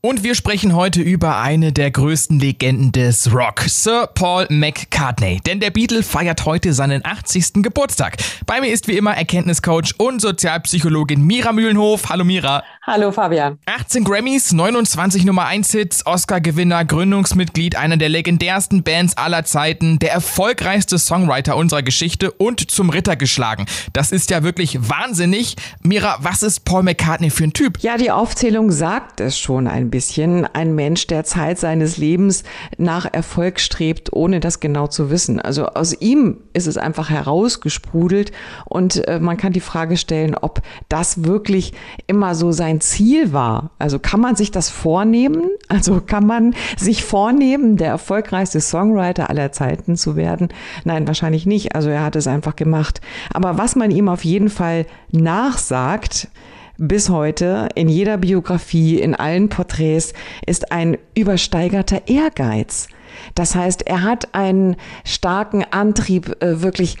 Und wir sprechen heute über eine der größten Legenden des Rock, Sir Paul McCartney. Denn der Beatle feiert heute seinen 80. Geburtstag. Bei mir ist wie immer Erkenntniscoach und Sozialpsychologin Mira Mühlenhof. Hallo Mira. Hallo Fabian. 18 Grammys, 29 Nummer 1 Hits, Oscar-Gewinner, Gründungsmitglied einer der legendärsten Bands aller Zeiten, der erfolgreichste Songwriter unserer Geschichte und zum Ritter geschlagen. Das ist ja wirklich wahnsinnig. Mira, was ist Paul McCartney für ein Typ? Ja, die Aufzählung sagt es schon ein bisschen. Ein Mensch, der Zeit seines Lebens nach Erfolg strebt, ohne das genau zu wissen. Also aus ihm ist es einfach herausgesprudelt und äh, man kann die Frage stellen, ob das wirklich immer so sein Ziel war. Also kann man sich das vornehmen? Also kann man sich vornehmen, der erfolgreichste Songwriter aller Zeiten zu werden? Nein, wahrscheinlich nicht. Also er hat es einfach gemacht. Aber was man ihm auf jeden Fall nachsagt, bis heute in jeder Biografie, in allen Porträts ist ein übersteigerter Ehrgeiz. Das heißt, er hat einen starken Antrieb, äh, wirklich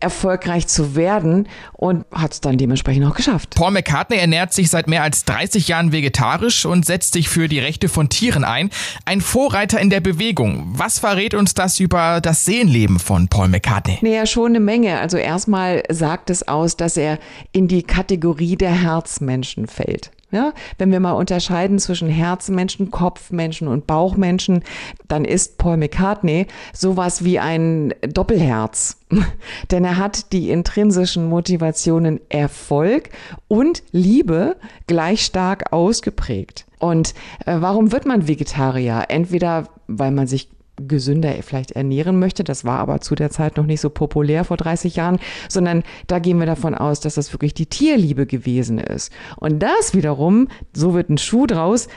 erfolgreich zu werden und hat es dann dementsprechend auch geschafft. Paul McCartney ernährt sich seit mehr als 30 Jahren vegetarisch und setzt sich für die Rechte von Tieren ein. Ein Vorreiter in der Bewegung. Was verrät uns das über das Seelenleben von Paul McCartney? Naja, schon eine Menge. Also erstmal sagt es aus, dass er in die Kategorie der Herzmenschen fällt. Ja, wenn wir mal unterscheiden zwischen Herzmenschen, Kopfmenschen und Bauchmenschen, dann ist Paul McCartney sowas wie ein Doppelherz. Denn er hat die intrinsischen Motivationen Erfolg und Liebe gleich stark ausgeprägt. Und äh, warum wird man Vegetarier? Entweder weil man sich gesünder vielleicht ernähren möchte. Das war aber zu der Zeit noch nicht so populär vor 30 Jahren, sondern da gehen wir davon aus, dass das wirklich die Tierliebe gewesen ist. Und das wiederum, so wird ein Schuh draus,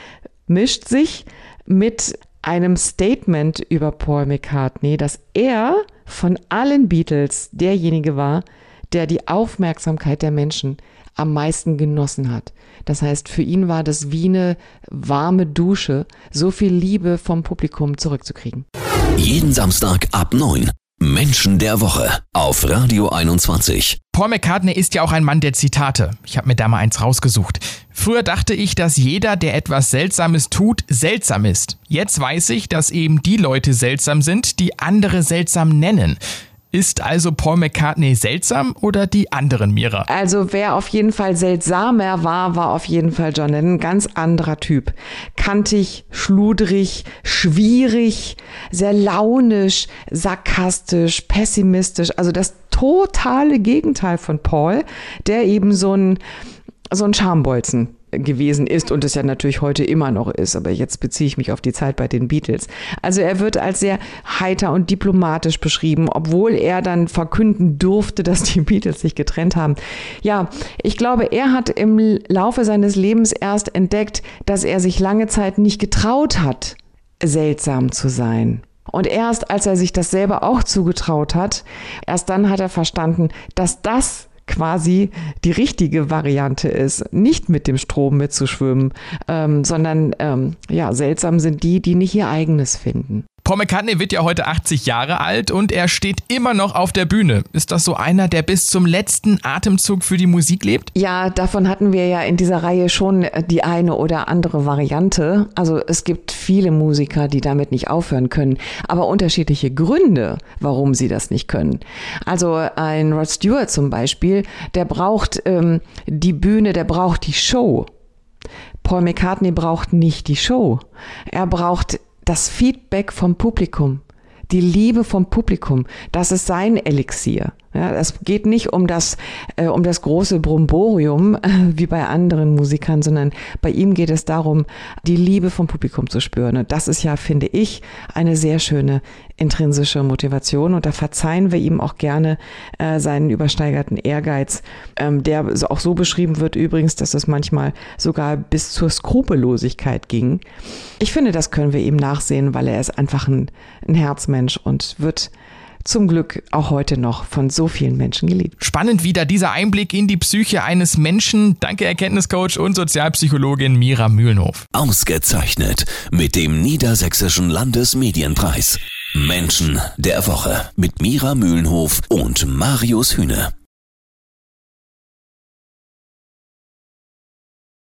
mischt sich mit einem Statement über Paul McCartney, dass er von allen Beatles derjenige war, der die Aufmerksamkeit der Menschen am meisten genossen hat. Das heißt, für ihn war das wie eine warme Dusche, so viel Liebe vom Publikum zurückzukriegen. Jeden Samstag ab 9. Menschen der Woche auf Radio 21. Paul McCartney ist ja auch ein Mann der Zitate. Ich habe mir da mal eins rausgesucht. Früher dachte ich, dass jeder, der etwas Seltsames tut, seltsam ist. Jetzt weiß ich, dass eben die Leute seltsam sind, die andere seltsam nennen. Ist also Paul McCartney seltsam oder die anderen Mira? Also wer auf jeden Fall seltsamer war, war auf jeden Fall John Lennon. Ganz anderer Typ. Kantig, schludrig, schwierig, sehr launisch, sarkastisch, pessimistisch. Also das totale Gegenteil von Paul, der eben so ein, so ein Schambolzen gewesen ist und es ja natürlich heute immer noch ist, aber jetzt beziehe ich mich auf die Zeit bei den Beatles. Also er wird als sehr heiter und diplomatisch beschrieben, obwohl er dann verkünden durfte, dass die Beatles sich getrennt haben. Ja, ich glaube, er hat im Laufe seines Lebens erst entdeckt, dass er sich lange Zeit nicht getraut hat, seltsam zu sein. Und erst als er sich das selber auch zugetraut hat, erst dann hat er verstanden, dass das quasi die richtige Variante ist, nicht mit dem Strom mitzuschwimmen, ähm, sondern ähm, ja, seltsam sind die, die nicht ihr eigenes finden. Paul McCartney wird ja heute 80 Jahre alt und er steht immer noch auf der Bühne. Ist das so einer, der bis zum letzten Atemzug für die Musik lebt? Ja, davon hatten wir ja in dieser Reihe schon die eine oder andere Variante. Also es gibt viele Musiker, die damit nicht aufhören können, aber unterschiedliche Gründe, warum sie das nicht können. Also ein Rod Stewart zum Beispiel, der braucht ähm, die Bühne, der braucht die Show. Paul McCartney braucht nicht die Show. Er braucht das Feedback vom Publikum, die Liebe vom Publikum, das ist sein Elixier. Ja, es geht nicht um das, äh, um das große Bromborium äh, wie bei anderen Musikern, sondern bei ihm geht es darum, die Liebe vom Publikum zu spüren. Und das ist ja, finde ich, eine sehr schöne intrinsische Motivation. Und da verzeihen wir ihm auch gerne äh, seinen übersteigerten Ehrgeiz, ähm, der auch so beschrieben wird übrigens, dass es manchmal sogar bis zur Skrupellosigkeit ging. Ich finde, das können wir ihm nachsehen, weil er ist einfach ein, ein Herzmensch und wird zum Glück auch heute noch von so vielen Menschen geliebt. Spannend wieder dieser Einblick in die Psyche eines Menschen. Danke Erkenntniscoach und Sozialpsychologin Mira Mühlenhof. Ausgezeichnet mit dem Niedersächsischen Landesmedienpreis. Menschen der Woche mit Mira Mühlenhof und Marius Hühne.